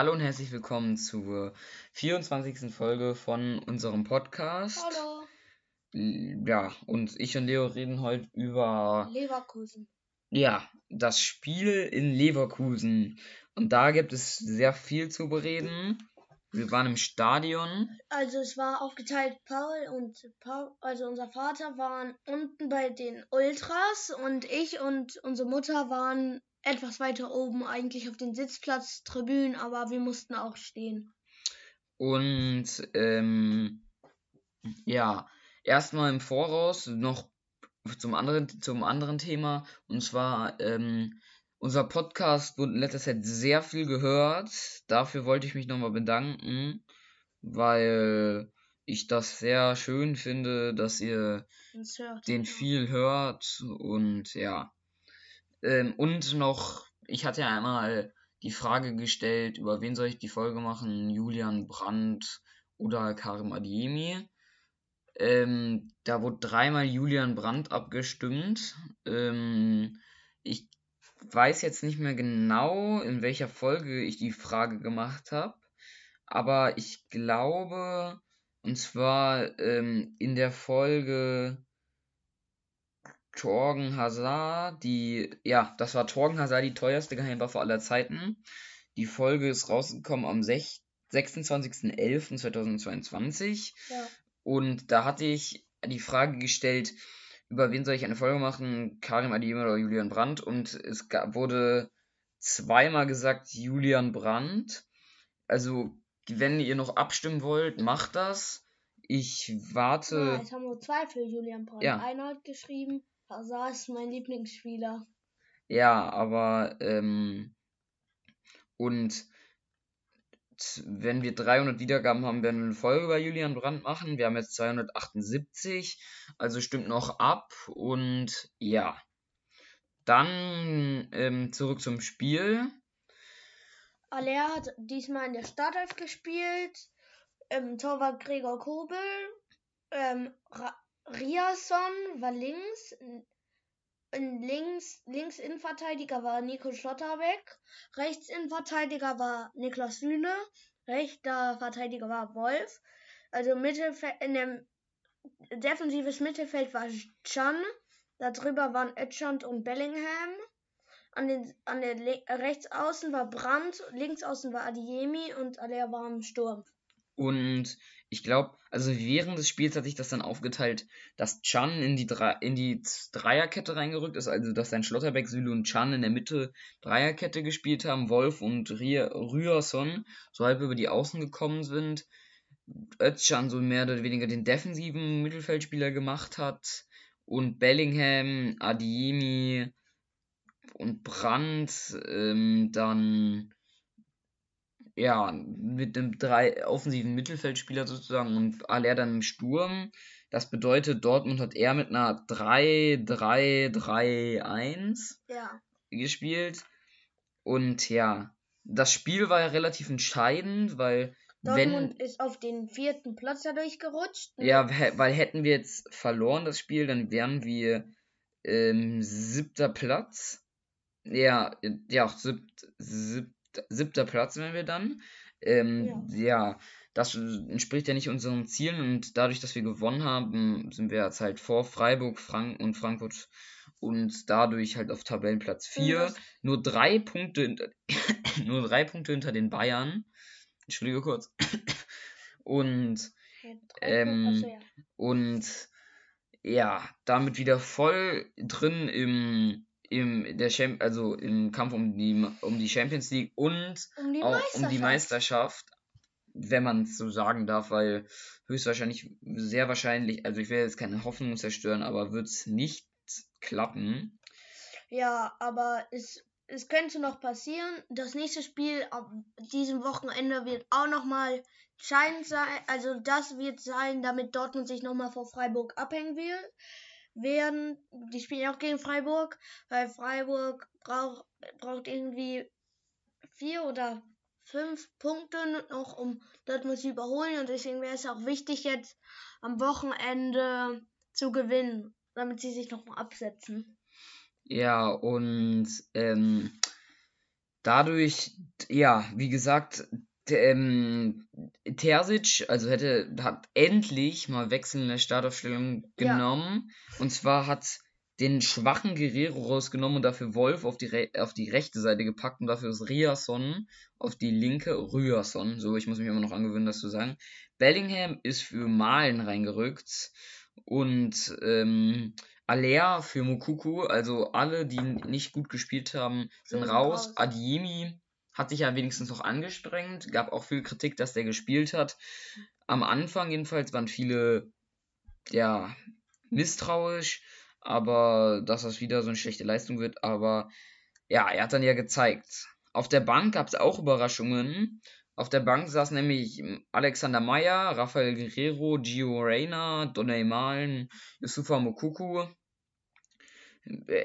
Hallo und herzlich willkommen zur 24. Folge von unserem Podcast. Hallo. Ja, und ich und Leo reden heute über Leverkusen. ja, das Spiel in Leverkusen. Und da gibt es sehr viel zu bereden. Wir waren im Stadion. Also es war aufgeteilt, Paul und Paul, also unser Vater waren unten bei den Ultras und ich und unsere Mutter waren etwas weiter oben, eigentlich auf den Sitzplatz, Tribünen, aber wir mussten auch stehen. Und ähm, ja, erstmal im Voraus noch zum anderen, zum anderen Thema. Und zwar, ähm, unser Podcast wurde in letzter Zeit sehr viel gehört. Dafür wollte ich mich nochmal bedanken, weil ich das sehr schön finde, dass ihr hört. den viel hört. Und ja. Ähm, und noch, ich hatte ja einmal die Frage gestellt, über wen soll ich die Folge machen? Julian Brandt oder Karim Adiemi. Ähm, da wurde dreimal Julian Brandt abgestimmt. Ähm, ich weiß jetzt nicht mehr genau, in welcher Folge ich die Frage gemacht habe. Aber ich glaube, und zwar ähm, in der Folge Torgen Hazard, die, ja, das war Torgen Hazard, die teuerste Geheimwaffe aller Zeiten. Die Folge ist rausgekommen am 6 26.11.2022. Ja. Und da hatte ich die Frage gestellt, über wen soll ich eine Folge machen? Karim Adeyemi oder Julian Brandt? Und es gab, wurde zweimal gesagt Julian Brandt. Also, wenn ihr noch abstimmen wollt, macht das. Ich Ja, warte. es haben nur zwei für Julian Brandt. Ja. Einer hat geschrieben, Hazard ist mein Lieblingsspieler. Ja, aber ähm, und wenn wir 300 Wiedergaben haben, werden wir eine Folge über Julian Brandt machen. Wir haben jetzt 278, also stimmt noch ab und ja. Dann ähm, zurück zum Spiel. Aller hat diesmal in der Startelf gespielt. Ähm, Torwart Gregor Kobel. Ähm, Ra Riasson war links. In links, links Innenverteidiger war Nico Schlotterbeck. Rechts Innenverteidiger war Niklas Süle. Rechter Verteidiger war Wolf. Also Mittelfeld, in dem defensives Mittelfeld war Chan. Darüber waren Ötschand und Bellingham. An den, an der Le rechts außen war Brandt, links außen war Adiemi und Aller war im Sturm. Und ich glaube, also während des Spiels hat sich das dann aufgeteilt, dass Chan in die, Dre in die Dreierkette reingerückt ist, also dass dann Schlotterbeck, Süle und Chan in der Mitte Dreierkette gespielt haben, Wolf und Ryerson so halb über die Außen gekommen sind, Özcan so mehr oder weniger den defensiven Mittelfeldspieler gemacht hat und Bellingham, Adiemi und Brandt ähm, dann ja, mit einem drei offensiven Mittelfeldspieler sozusagen und Aller dann im Sturm. Das bedeutet, Dortmund hat eher mit einer 3-3-3-1 Ja. gespielt. Und ja, das Spiel war ja relativ entscheidend, weil wenn Dortmund ist auf den vierten Platz dadurch gerutscht. ja, hä- weil hätten wir jetzt verloren das Spiel, dann wären wir ähm, siebter Platz. Ja, ja, siebt, siebt, siebter Platz wären wir dann. Ähm, ja. das entspricht ja nicht unseren Zielen und dadurch, dass wir gewonnen haben, sind wir jetzt halt vor Freiburg, Frank und Frankfurt und dadurch halt auf Tabellenplatz 4. das- Nur drei Punkte, hinter- nur drei Punkte hinter den Bayern. Entschuldige kurz. Und ähm, ja. und ja, damit wieder voll drin im, im der Champ also im Kampf um die um die Champions League und Um die auch um die Meisterschaft. Wenn man es so sagen darf, weil höchstwahrscheinlich, sehr wahrscheinlich, also ich will jetzt keine Hoffnung zerstören, aber wird es nicht klappen. Ja, aber es, es könnte noch passieren. Das nächste Spiel am diesem Wochenende wird auch nochmal entscheidend sein. Also das wird sein, damit Dortmund sich nochmal vor Freiburg abhängen will. Werden, die spielen ja auch gegen Freiburg, weil Freiburg braucht, braucht irgendwie vier oder fünf Punkte noch, um Dortmund zu überholen. Und deswegen wäre es auch wichtig, jetzt am Wochenende zu gewinnen, damit sie sich nochmal absetzen. Ja, und ähm, dadurch, ja, wie gesagt, ähm, Terzic, also hätte, hat endlich mal Wechsel in der Startaufstellung genommen. Ja. Und zwar hat den schwachen Guerrero rausgenommen und dafür Wolf auf die, auf die rechte Seite gepackt und dafür ist Riasson auf die linke, Ryerson, so, ich muss mich immer noch angewöhnen, das zu sagen. Bellingham ist für Malen reingerückt und ähm, Alea für Mukuku, also alle, die nicht gut gespielt haben, sind raus. raus. Adiemi hat sich ja wenigstens noch angestrengt, gab auch viel Kritik, dass der gespielt hat. Am Anfang jedenfalls waren viele, ja, misstrauisch, aber dass das wieder so eine schlechte Leistung wird, aber ja, er hat dann ja gezeigt. Auf der Bank gab es auch Überraschungen. Auf der Bank saß nämlich Alexander Meyer, Rafael Guerrero, Gio Reyna, Donny Malen, Yusufa Mokuku,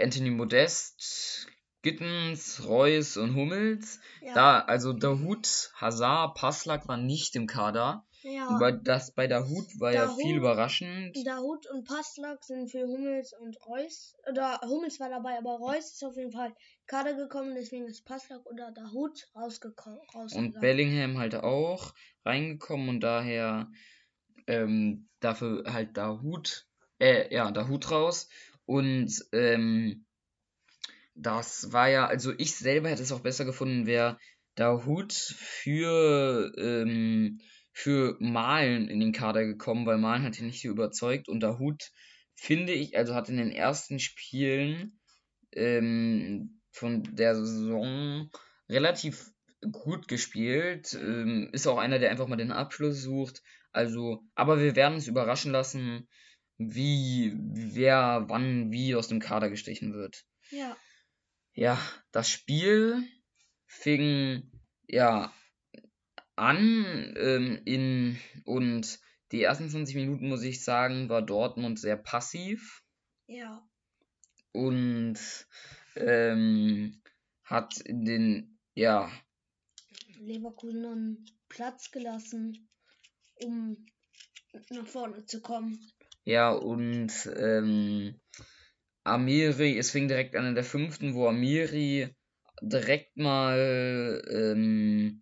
Anthony Modest, Gittens, Reus und Hummels. Ja. Da, also Dahut, Hazard, Passlack waren nicht im Kader. Ja. Bei, das bei Dahut war Dahut, ja viel überraschend. Dahut und Passlack sind für Hummels und Reus. Oder Hummels war dabei, aber Reus ist auf jeden Fall Kader gekommen, deswegen ist Passlack oder Dahut rausgekommen. Und Bellingham halt auch reingekommen und daher ähm, dafür halt Dahut, äh, ja, Dahut raus. Und ähm, das war ja, also ich selber hätte es auch besser gefunden, wäre Dahut für, ähm, für Malen in den Kader gekommen, weil Malen hat ihn nicht so überzeugt und Dahut finde ich, also hat in den ersten Spielen ähm, von der Saison relativ gut gespielt. Ähm, ist auch einer, der einfach mal den Abschluss sucht. Also, aber wir werden uns überraschen lassen, wie, wer, wann, wie aus dem Kader gestrichen wird. Ja ja, das Spiel fing ja an ähm, in und die ersten 20 Minuten, muss ich sagen, war Dortmund sehr passiv. Ja. Und ähm, hat in den, ja. Leverkusen Platz gelassen, um nach vorne zu kommen. Ja, und ähm, Amiri, es fing direkt an in der fünften, wo Amiri direkt mal ähm,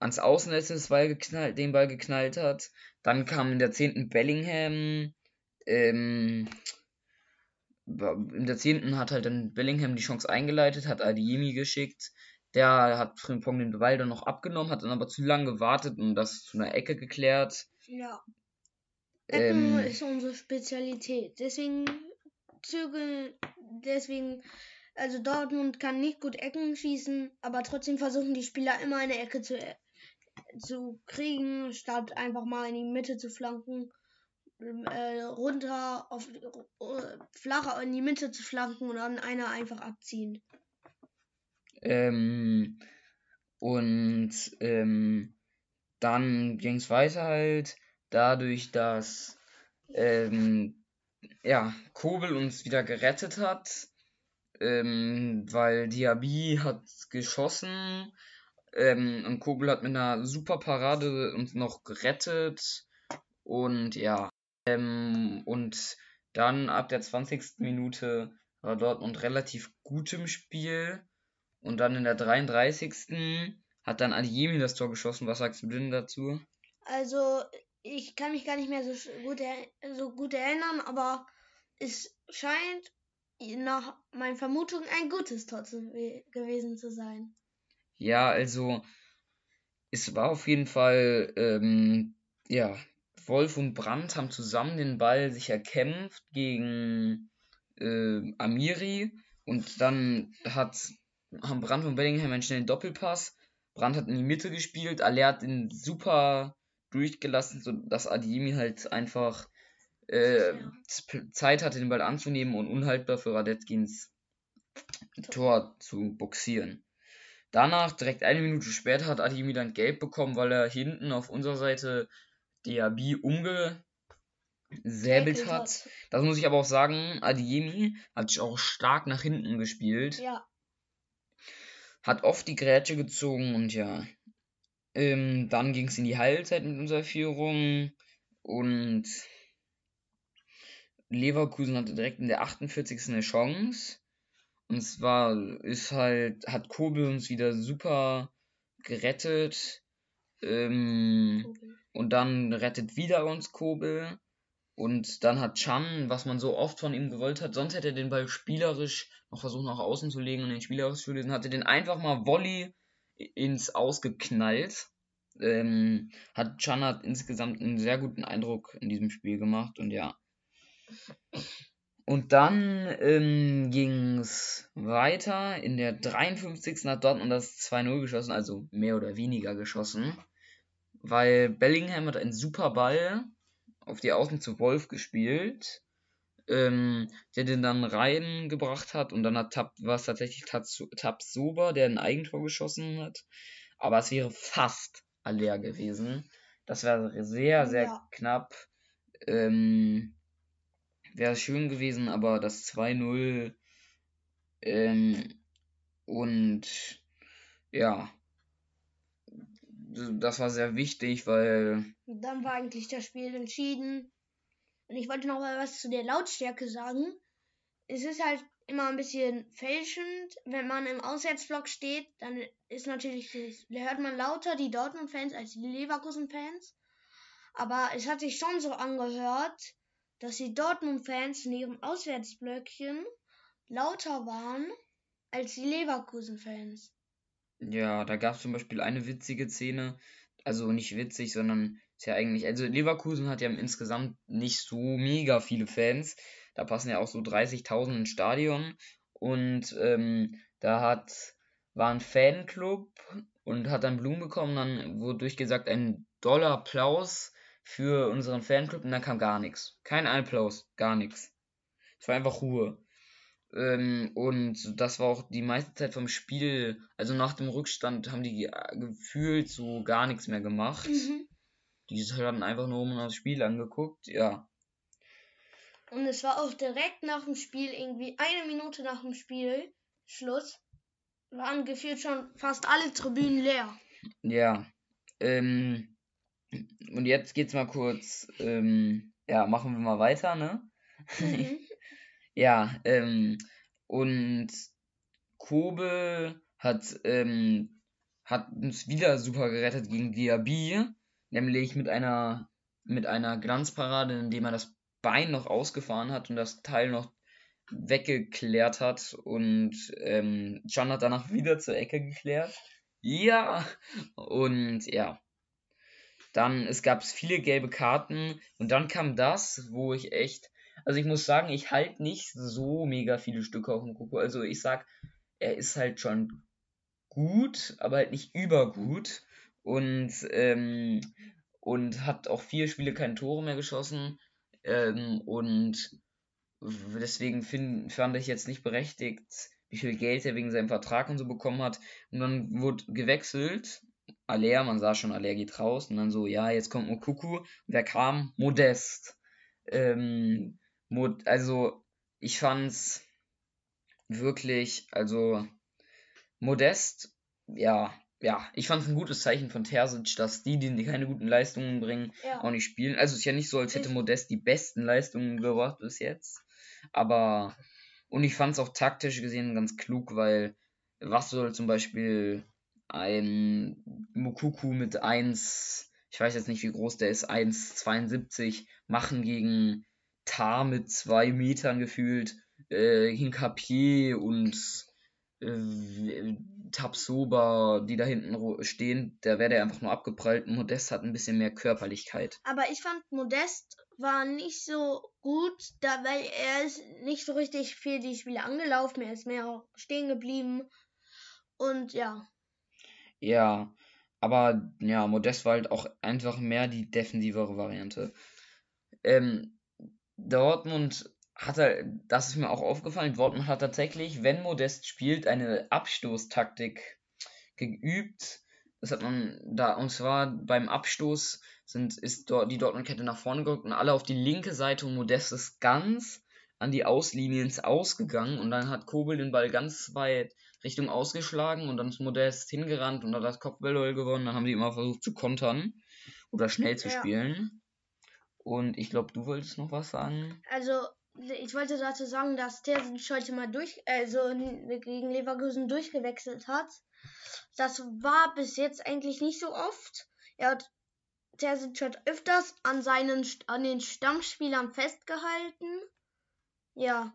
ans Außennetz den Ball, geknallt, den Ball geknallt hat. Dann kam in der zehnten Bellingham. Ähm, in der zehnten hat halt dann Bellingham die Chance eingeleitet, hat Adiemi geschickt. Der hat Frimpong den Ball dann noch abgenommen, hat dann aber zu lange gewartet und das zu einer Ecke geklärt. Ja. Ecken ähm, ist unsere Spezialität. Deswegen Zügel, deswegen, also Dortmund kann nicht gut Ecken schießen, aber trotzdem versuchen die Spieler immer eine Ecke zu, zu kriegen, statt einfach mal in die Mitte zu flanken, äh, runter, auf, äh, flacher in die Mitte zu flanken und dann einer einfach abziehen. Ähm, und ähm, dann ging es weiter halt dadurch, dass ähm, ja, Kobel uns wieder gerettet hat, ähm, weil Diaby hat geschossen ähm, und Kobel hat mit einer super Parade uns noch gerettet und ja, ähm, und dann ab der 20. Minute war Dortmund relativ gut im Spiel und dann in der 33. hat dann Adiemi das Tor geschossen. Was sagst du denn dazu? Also ich kann mich gar nicht mehr so gut, so gut erinnern, aber es scheint nach meinen Vermutungen ein gutes Tor zu, gewesen zu sein. Ja, also es war auf jeden Fall, ähm, ja, Wolf und Brandt haben zusammen den Ball sich erkämpft gegen äh, Amiri und dann hat, haben Brandt und Bellingham einen schnellen Doppelpass. Brandt hat in die Mitte gespielt, Aller hat ihn super durchgelassen, sodass Adiemi halt einfach äh, Zeit hatte, den Ball anzunehmen und unhaltbar für Radetzkins Tor zu boxieren. Danach, direkt eine Minute später, hat Adiemi dann gelb bekommen, weil er hinten auf unserer Seite Diaby umgesäbelt hat. Das muss ich aber auch sagen, Adiemi hat sich auch stark nach hinten gespielt. Ja. Hat oft die Grätsche gezogen und ja, ähm, dann ging es in die Heilzeit mit unserer Führung und Leverkusen hatte direkt in der 48. eine Chance. Und zwar ist halt, hat Kobel uns wieder super gerettet. Ähm, Kobel. und dann rettet wieder uns Kobel. Und dann hat Chan, was man so oft von ihm gewollt hat, sonst hätte er den Ball spielerisch noch versucht nach außen zu legen und den spielerisch zu lösen, hatte den einfach mal Volley ins Ausgeknallt. Ähm, hat Chan hat insgesamt einen sehr guten Eindruck in diesem Spiel gemacht und ja. Und dann ähm, ging es weiter. In der 53. hat Dortmund das 2-0 geschossen, also mehr oder weniger geschossen. Weil Bellingham hat einen super Ball auf die Außen zu Wolf gespielt, ähm, der den dann reingebracht hat und dann hat Tab, war es tatsächlich Tabsoba, der ein Eigentor geschossen hat. Aber es wäre fast Aller gewesen. Das wäre sehr, sehr Ja. knapp. Ähm, wäre schön gewesen, aber das 2-0 ähm, und ja, das war sehr wichtig, weil dann war eigentlich das Spiel entschieden. Und ich wollte noch mal was zu der Lautstärke sagen. Es ist halt immer ein bisschen fälschend, wenn man im Auswärtsblock steht, dann ist natürlich, hört man lauter die Dortmund-Fans als die Leverkusen-Fans. Aber es hat sich schon so angehört, dass die Dortmund-Fans in ihrem Auswärtsblöckchen lauter waren als die Leverkusen-Fans. Ja, da gab es zum Beispiel eine witzige Szene. Also nicht witzig, sondern ist ja eigentlich. Also Leverkusen hat ja insgesamt nicht so mega viele Fans. Da passen ja auch so 30.000 ins Stadion. Und ähm, da hat, war ein Fanclub und hat dann Blumen bekommen. Dann wurde durchgesagt, ein doller Applaus für unseren Fanclub. Und dann kam gar nichts. Kein Applaus, gar nichts. Es war einfach Ruhe. Ähm, und das war auch die meiste Zeit vom Spiel, also nach dem Rückstand haben die äh, gefühlt so gar nichts mehr gemacht. Mhm. Die haben einfach nur um das Spiel angeguckt, ja. Und es war auch direkt nach dem Spiel, irgendwie eine Minute nach dem Spielschluss, waren gefühlt schon fast alle Tribünen leer. Ja. Ähm, und jetzt geht's mal kurz, ähm, ja, machen wir mal weiter, ne? Mhm. Ja, ähm, und Kobe hat, ähm, hat uns wieder super gerettet gegen Diaby, nämlich mit einer, mit einer Glanzparade, indem er das Bein noch ausgefahren hat und das Teil noch weggeklärt hat und ähm, Can hat danach wieder zur Ecke geklärt. Ja, und ja. Dann, es gab viele gelbe Karten und dann kam das, wo ich echt also ich muss sagen, ich halte nicht so mega viele Stücke auf dem Koko. Also ich sag, er ist halt schon gut, aber halt nicht übergut. Und, ähm, und hat auch vier Spiele keine Tore mehr geschossen. Ähm, und deswegen find, fand ich jetzt nicht berechtigt, wie viel Geld er wegen seinem Vertrag und so bekommen hat. Und dann wurde gewechselt. Aller, man sah schon, Aller geht raus. Und dann so, ja, jetzt kommt Mokuku. Und wer kam? Modest. Ähm, Mod also ich fand's wirklich, also Modest, ja, ja, ich fand's ein gutes Zeichen von Terzic, dass die, die keine guten Leistungen bringen, Ja. auch nicht spielen. Also es ist ja nicht so, als hätte Modest die besten Leistungen gebracht bis jetzt, aber und ich fand's auch taktisch gesehen ganz klug, weil was soll zum Beispiel ein Mukuku mit 1, ich weiß jetzt nicht wie groß der ist, 1,72 machen gegen Tar mit zwei Metern gefühlt, äh, Hinkapier und äh, Tapsoba, die da hinten stehen, da wäre der einfach nur abgeprallt. Modest hat ein bisschen mehr Körperlichkeit. Aber ich fand Modest war nicht so gut, da weil er ist nicht so richtig viel die Spiele angelaufen, er ist mehr stehen geblieben. Und ja, Ja, aber ja, Modest war halt auch einfach mehr die defensivere Variante. Ähm, Dortmund hat halt, das ist mir auch aufgefallen, Dortmund hat tatsächlich, wenn Modest spielt, eine Abstoßtaktik geübt. Das hat man da, und zwar beim Abstoß sind, ist dort die Dortmund-Kette nach vorne gerückt und alle auf die linke Seite und Modest ist ganz an die Auslinie ins Ausgegangen und dann hat Kobel den Ball ganz weit Richtung ausgeschlagen und dann ist Modest hingerannt und hat das Kopfballduell gewonnen. Dann haben sie immer versucht zu kontern oder schnell zu Ja. spielen. Und ich glaube, du wolltest noch was sagen. also ich wollte dazu sagen, dass Terzic heute mal durch, also gegen Leverkusen durchgewechselt hat. Das war bis jetzt eigentlich nicht so oft. Er hat Terzic hat öfters an seinen an den Stammspielern festgehalten. Ja.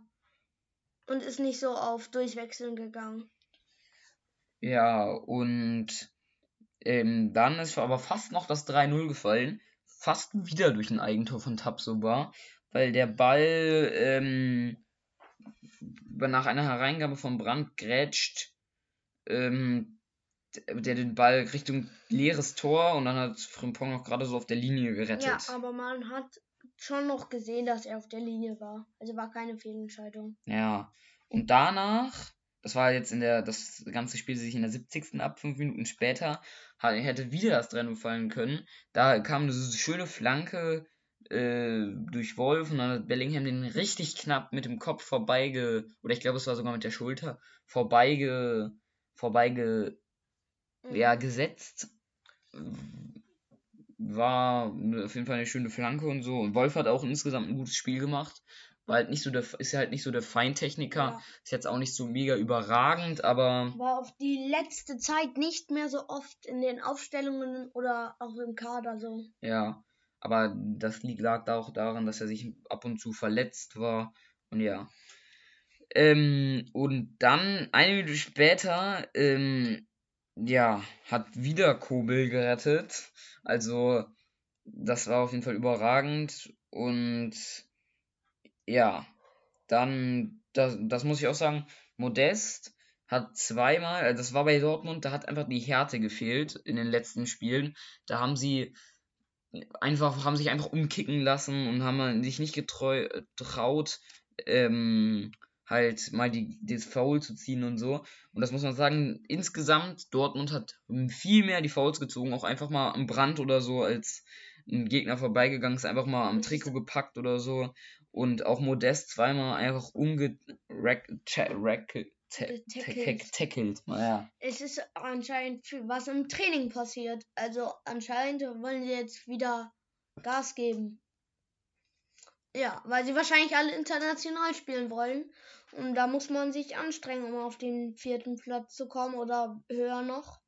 Und ist nicht so auf Durchwechseln gegangen. Ja, und ähm, dann ist aber fast noch das 3-0 gefallen. Fast wieder durch ein Eigentor von Tabsoba weil der Ball ähm, nach einer Hereingabe von Brandt grätscht ähm, der den Ball Richtung leeres Tor und dann hat Frimpong noch gerade so auf der Linie gerettet. Ja, aber man hat schon noch gesehen, dass er auf der Linie war. Also war keine Fehlentscheidung. Ja. Und danach, das war jetzt in der, das ganze Spiel sich in der 70. ab, fünf Minuten später, hätte wieder das Trennung fallen können. Da kam eine schöne Flanke äh, durch Wolf und dann hat Bellingham den richtig knapp mit dem Kopf vorbeige, oder ich glaube es war sogar mit der Schulter, vorbeige, vorbeige, mhm. ja, gesetzt. War auf jeden Fall eine schöne Flanke und so. Und Wolf hat auch insgesamt ein gutes Spiel gemacht. War halt nicht so der, ist halt nicht so der Feintechniker. Ja. Ist jetzt auch nicht so mega überragend, aber. War auf die letzte Zeit nicht mehr so oft in den Aufstellungen oder auch im Kader so. Ja. Aber das lag auch daran, dass er sich ab und zu verletzt war. Und ja. Ähm, und dann, eine Minute später, ähm, ja, hat wieder Kobel gerettet. Also, das war auf jeden Fall überragend. Und ja, dann, das, das muss ich auch sagen, Modest hat zweimal, also das war bei Dortmund, da hat einfach die Härte gefehlt in den letzten Spielen. Da haben sie einfach, haben sich einfach umkicken lassen und haben sich nicht getraut, ähm, halt mal die, das Foul zu ziehen und so. Und das muss man sagen, insgesamt, Dortmund hat viel mehr die Fouls gezogen, auch einfach mal am Brand oder so, als ein Gegner vorbeigegangen ist, einfach mal am Trikot gepackt oder so. Und auch Modest zweimal einfach umgereckelt tackelt. tackelt. Ja. Es ist anscheinend was im Training passiert. Also anscheinend wollen sie jetzt wieder Gas geben. Ja, weil sie wahrscheinlich alle international spielen wollen. Und da muss man sich anstrengen, um auf den vierten Platz zu kommen oder höher noch.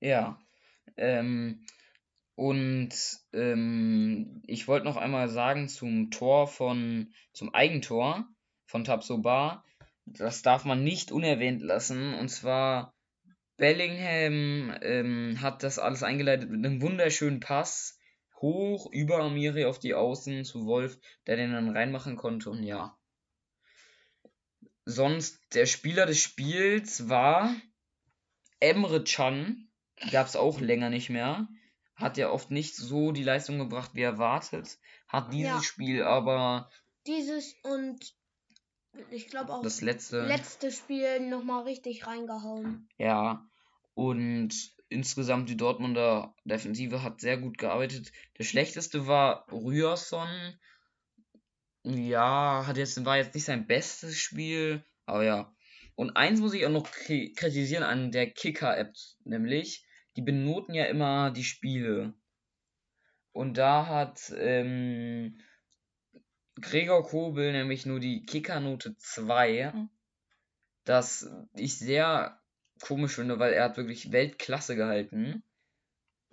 Ja. Ähm, und ähm, ich wollte noch einmal sagen zum Tor von, zum Eigentor von Tabsoba. Das darf man nicht unerwähnt lassen. Und zwar Bellingham ähm, hat das alles eingeleitet mit einem wunderschönen Pass hoch über Amiri auf die Außen zu Wolf, der den dann reinmachen konnte. Und ja. Sonst der Spieler des Spiels war Emre Can. Gab es auch länger nicht mehr. Hat ja oft nicht so die Leistung gebracht, wie erwartet. Hat dieses ja. Spiel aber. Dieses und ich glaube auch das letzte, letzte Spiel nochmal richtig reingehauen. Ja, und insgesamt die Dortmunder Defensive hat sehr gut gearbeitet. Der schlechteste war Ryerson. Ja, hat jetzt, war jetzt nicht sein bestes Spiel, aber ja. Und eins muss ich auch noch kritisieren an der Kicker-App, nämlich, die benoten ja immer die Spiele. Und da hat ähm, Gregor Kobel nämlich nur die Kickernote 2, mhm. das ich sehr komisch finde, weil er hat wirklich Weltklasse gehalten.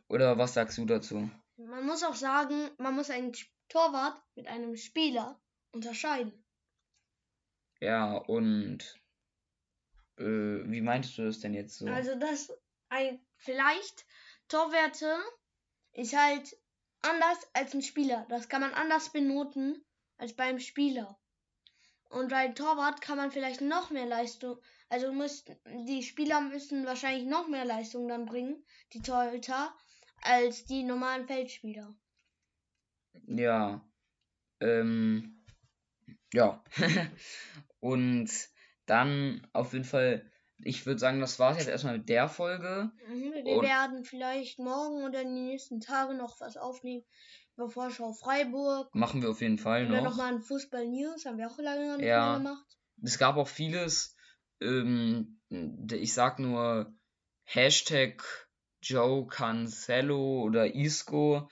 Oder was sagst du dazu? Man muss auch sagen, man muss einen Torwart mit einem Spieler unterscheiden. Ja, und äh, wie meintest du das denn jetzt so? Also, dass ein vielleicht Torwerte ist halt anders als ein Spieler. Das kann man anders benoten als beim Spieler. Und bei Torwart kann man vielleicht noch mehr Leistung, also müssten die Spieler müssen wahrscheinlich noch mehr Leistung dann bringen, die Torhüter, als die normalen Feldspieler. Ja. Ähm, ja. Und dann auf jeden Fall, ich würde sagen, das war es jetzt erstmal mit der Folge. Mhm, wir Und werden vielleicht morgen oder in den nächsten Tagen noch was aufnehmen über Vorschau Freiburg. Machen wir auf jeden Fall noch. noch mal ein Fußball News, haben wir auch lange noch nicht ja, gemacht. Es gab auch vieles. Ähm, ich sag nur Hashtag Joe Cancelo oder Isco.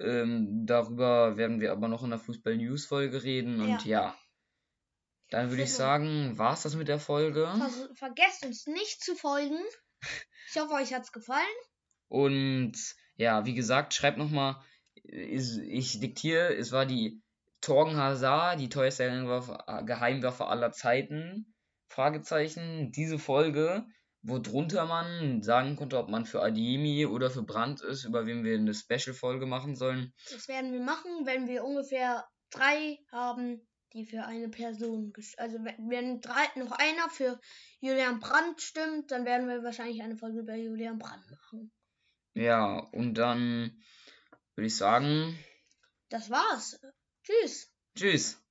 Ähm, darüber werden wir aber noch in der Fußball-News-Folge reden. Und ja, Ja. dann würde ich sagen, war's das mit der Folge. Ver vergesst uns nicht zu folgen. Ich hoffe, euch hat's gefallen. Und ja, wie gesagt, schreibt nochmal, ich diktiere, es war die Torgen Hazard, die teuerste Geheimwaffe, Geheimwaffe aller Zeiten. Fragezeichen. Diese Folge, wo drunter man sagen konnte, ob man für Adiemi oder für Brandt ist, über wen wir eine Special-Folge machen sollen. Das werden wir machen, wenn wir ungefähr drei haben, die für eine Person, also wenn, wenn drei, noch einer für Julian Brandt stimmt, dann werden wir wahrscheinlich eine Folge über Julian Brandt machen. Ja, und dann würde ich sagen, Das war's. Tschüss. tschüss.